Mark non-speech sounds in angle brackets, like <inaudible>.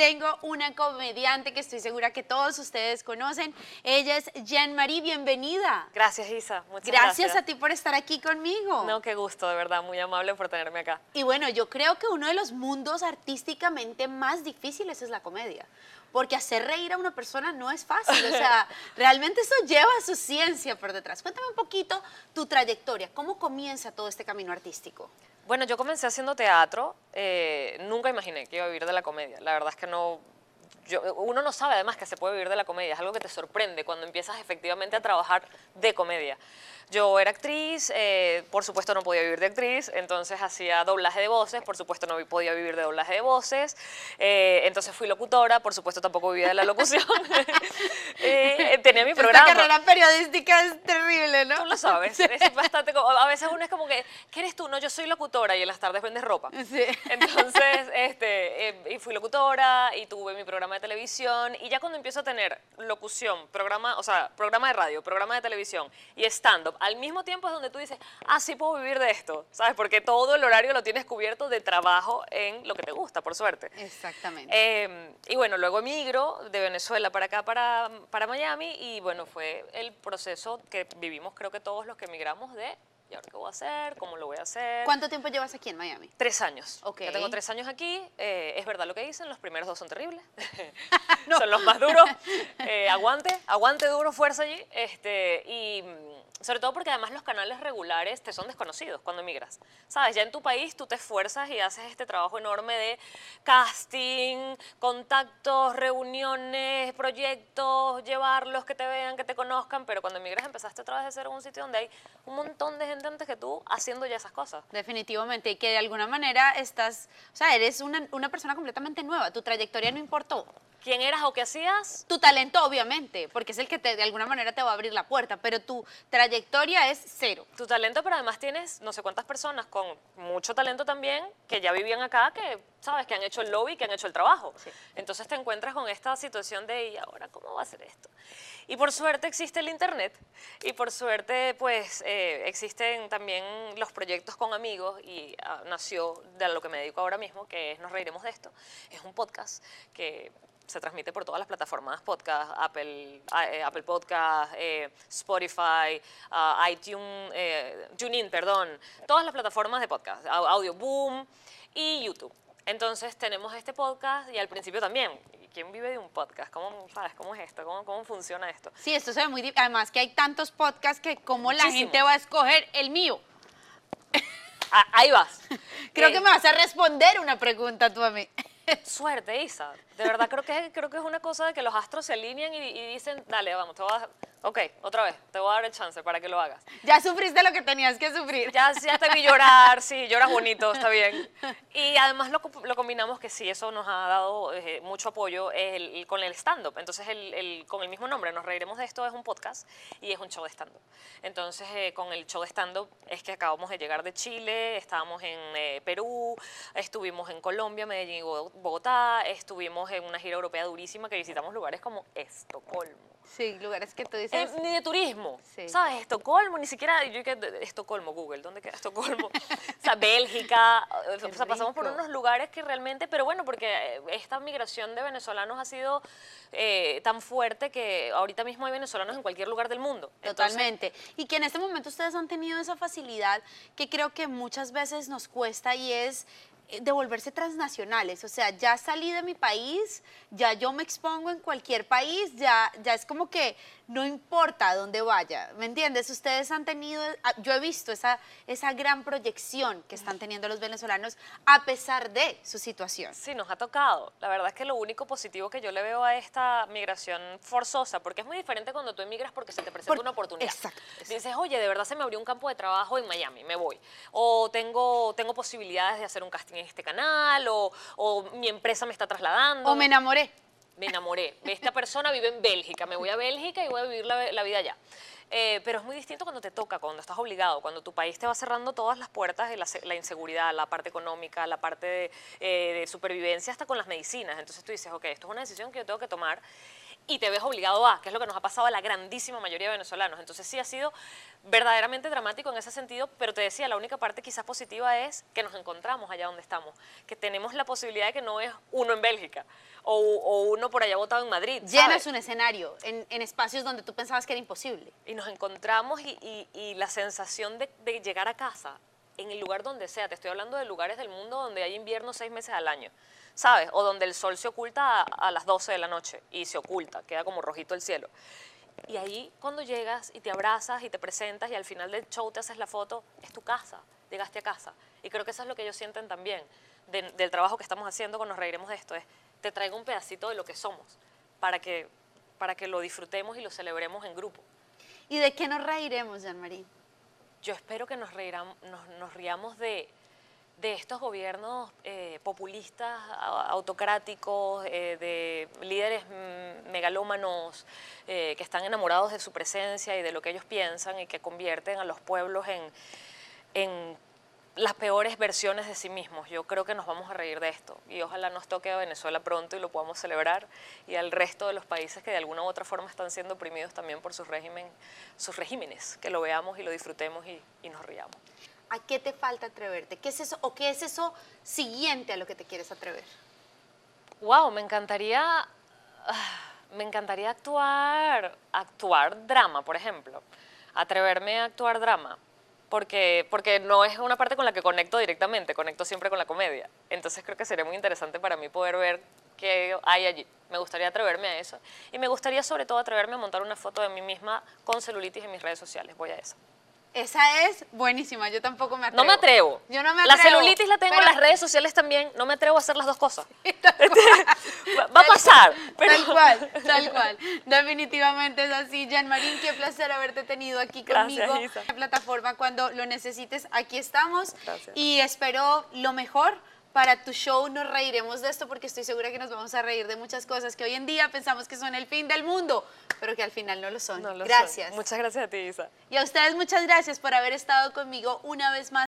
tengo una comediante que estoy segura que todos ustedes conocen. Ella es Jean Marie, bienvenida. Gracias, Isa. Muchas gracias. Gracias a ti por estar aquí conmigo. No, qué gusto, de verdad, muy amable por tenerme acá. Y bueno, yo creo que uno de los mundos artísticamente más difíciles es la comedia. Porque hacer reír a una persona no es fácil. O sea, <laughs> realmente eso lleva su ciencia por detrás. Cuéntame un poquito tu trayectoria. ¿Cómo comienza todo este camino artístico? Bueno, yo comencé haciendo teatro. eh, nunca imaginé que iba a vivir de la comedia. La verdad es que no. Yo- uno no sabe además que se puede vivir de la comedia. Es algo que te sorprende cuando empiezas efectivamente a trabajar de comedia. Yo era actriz, eh, por supuesto no podía vivir de actriz, entonces hacía doblaje de voces, por supuesto no podía vivir de doblaje de voces, eh, entonces fui locutora, por supuesto tampoco vivía de la locución. <laughs> Eh, tenía mi programa. Esta carrera periodística es terrible, ¿no? Tú lo sabes, es bastante como- a veces uno es como que, ¿qué eres tú? No, yo soy locutora y en las tardes vendes ropa. Sí. Entonces, este, eh, y fui locutora y tuve mi programa de televisión y ya cuando empiezo a tener locución, programa, o sea, programa de radio, programa de televisión y stand-up, al mismo tiempo es donde tú dices, ah, sí puedo vivir de esto, ¿sabes? Porque todo el horario lo tienes cubierto de trabajo en lo que te gusta, por suerte. Exactamente. Eh, y bueno, luego emigro de Venezuela para acá, para, para Miami, y bueno, fue el proceso que vivimos creo que todos los que emigramos de, ¿y ahora qué voy a hacer? ¿Cómo lo voy a hacer? ¿Cuánto tiempo llevas aquí en Miami? Tres años. Ok. Ya tengo tres años aquí. eh, es verdad lo que dicen, los primeros dos son terribles. <laughs> <laughs> Son los más duros. <laughs> Eh, aguante, aguante duro, fuerza allí. Este, y mm, sobre todo porque además los canales regulares te son desconocidos cuando emigras. Sabes, ya en tu país tú te esfuerzas y haces este trabajo enorme de casting, contactos, reuniones, proyectos, llevarlos, que te vean, que te conozcan, pero cuando emigras empezaste otra vez de ser un sitio donde hay un montón de gente antes que tú haciendo ya esas cosas. Definitivamente, y que de alguna manera estás, o sea, eres una, una persona completamente nueva, tu trayectoria no importó. Quién eras o qué hacías. Tu talento, obviamente, porque es el que te, de alguna manera te va a abrir la puerta, pero tu trayectoria es cero. Tu talento, pero además tienes no sé cuántas personas con mucho talento también que ya vivían acá, que sabes, que han hecho el lobby, que han hecho el trabajo. Entonces te encuentras con esta situación de, ¿y ahora cómo va a ser esto? Y por suerte existe el Internet y por suerte pues eh, existen también los proyectos con amigos y ah, nació de lo que me dedico ahora mismo, que es Nos Reiremos de Esto. Es un podcast que se transmite por todas las plataformas, podcast, Apple, eh, Apple Podcast, eh, Spotify, ah, iTunes, eh, TuneIn, perdón, todas las plataformas de podcast, Au- Audio Boom y YouTube. Entonces tenemos este podcast y al principio también, ¿quién vive de un podcast? ¿Cómo, sabes, cómo es esto? ¿Cómo, cómo funciona esto? Sí, esto se ve muy... di- Además que hay tantos podcasts que como la gente va a escoger el mío. Ah, ahí vas. <laughs> Creo Eh, que me vas a responder una pregunta tú a mí. <laughs> Suerte, Isa. De verdad creo que, creo que es una cosa de que los astros se alinean y, dicen, dale, vamos, te voy a... Ok, otra vez, te voy a dar el chance para que lo hagas. Ya sufriste lo que tenías que sufrir. Ya, ya te vi llorar, sí, lloras <laughs> bonito, está bien. Y además lo, lo combinamos que sí, eso nos ha dado eh, mucho apoyo el- el- con el stand-up. Entonces, el, el- con el mismo nombre, Nos Reiremos de Esto, es un podcast y es un show de stand-up. Entonces, eh, con el show de stand-up es que acabamos de llegar de Chile, estábamos en eh, Perú, estuvimos en Colombia, Medellín y Bo- Bogotá, estuvimos en una gira europea durísima que visitamos lugares como Estocolmo. Sí, lugares que tú Eh, dices... ni de turismo, Sí. ¿sabes? Estocolmo, ni siquiera, yo que Estocolmo, Google, ¿dónde queda Estocolmo? <laughs> o sea, Bélgica, Qué o sea, pasamos por unos lugares que realmente, pero bueno, porque eh, esta migración de venezolanos ha sido eh, tan fuerte que ahorita mismo hay venezolanos en cualquier lugar del mundo. Entonces, Totalmente. Y que en este momento ustedes han tenido esa facilidad que creo que muchas veces nos cuesta y es eh, devolverse transnacionales. O sea, ya salí de mi país, ya yo me expongo en cualquier país, ya, ya es como que no importa a dónde vaya. ¿Me entiendes? Ustedes han tenido, ah, yo he visto esa, esa gran proyección que están teniendo los venezolanos a pesar de su situación. Sí, nos ha tocado. La verdad es que lo único positivo que yo le veo a esta migración forzosa, porque es muy diferente cuando tú emigras porque se te presenta Por- una oportunidad. exacto, exacto. Dices, oye, de verdad se me abrió un campo de trabajo en Miami, me voy. O tengo, tengo posibilidades de hacer un casting este canal, o, o mi empresa me está trasladando. O me enamoré. me enamoré. Esta persona vive en Bélgica, me voy a Bélgica y voy a vivir la, la vida allá. Eh, pero es muy distinto cuando te toca, cuando estás obligado, cuando tu país te va cerrando todas las puertas la, la inseguridad, la parte económica, la parte de, eh, de supervivencia, hasta con las medicinas. Entonces tú dices, ok, esto es una decisión que yo tengo que tomar. Y te ves obligado a, que es lo que nos ha pasado a la grandísima mayoría de venezolanos. Entonces sí ha sido verdaderamente dramático en ese sentido, pero te decía, la única parte quizás positiva es que nos encontramos allá donde estamos, que tenemos la posibilidad de que no es uno en Bélgica o, uno por allá votado en Madrid. Llenas un escenario en, espacios donde tú pensabas que era imposible. Y nos encontramos y, la sensación de, de llegar a casa en el lugar donde sea, te estoy hablando de lugares del mundo donde hay invierno seis meses al año ¿sabes? O donde el sol se oculta a, las 12 de la noche y se oculta, queda como rojito el cielo. Y ahí cuando llegas y te abrazas y te presentas y al final del show te haces la foto, es tu casa, llegaste a casa. Y creo que eso es lo que ellos sienten también del trabajo que estamos haciendo cuando nos reiremos de esto, es te traigo un pedacito de lo que somos para que, para que lo disfrutemos y lo celebremos en grupo. ¿Y de qué nos reiremos, Jean-Marie? Yo espero que nos, nos, nos riamos de, de estos gobiernos eh, populistas, autocráticos, eh, de líderes mm, megalómanos eh, que están enamorados de su presencia y de lo que ellos piensan y que convierten a los pueblos en, en las peores versiones de sí mismos. Yo creo que nos vamos a reír de esto y ojalá nos toque a Venezuela pronto y lo podamos celebrar y al resto de los países que de alguna u otra forma están siendo oprimidos también por sus, régimen, sus regímenes, que lo veamos y lo disfrutemos y, y nos riamos. ¿A qué te falta atreverte? ¿Qué es eso o qué es eso siguiente a lo que te quieres atrever? Wow, me encantaría ah, me encantaría actuar actuar drama, por ejemplo. Atreverme a actuar drama. Porque, porque no es una parte con la que conecto directamente, conecto siempre con la comedia. Entonces creo que sería muy interesante para mí poder ver qué hay allí. Me gustaría atreverme a eso. Y me gustaría sobre todo atreverme a montar una foto de mí misma con celulitis en mis redes sociales. Voy a eso. Esa es buenísima, yo tampoco me atrevo. No me atrevo. Yo no me atrevo. La celulitis la tengo en las redes sociales también, no me atrevo a hacer las dos cosas. <laughs> <laughs> Va a pasar. Tal cual, tal <laughs> cual. Definitivamente es así. Jean Marín, qué placer haberte tenido aquí conmigo. En la plataforma cuando lo necesites, aquí estamos. Y espero lo mejor para tu show nos reiremos de esto porque estoy segura que nos vamos a reír de muchas cosas que hoy en día pensamos que son el fin del mundo, pero que al final no lo son. gracias. Muchas gracias a ti, Isa. Y a ustedes muchas gracias por haber estado conmigo una vez más.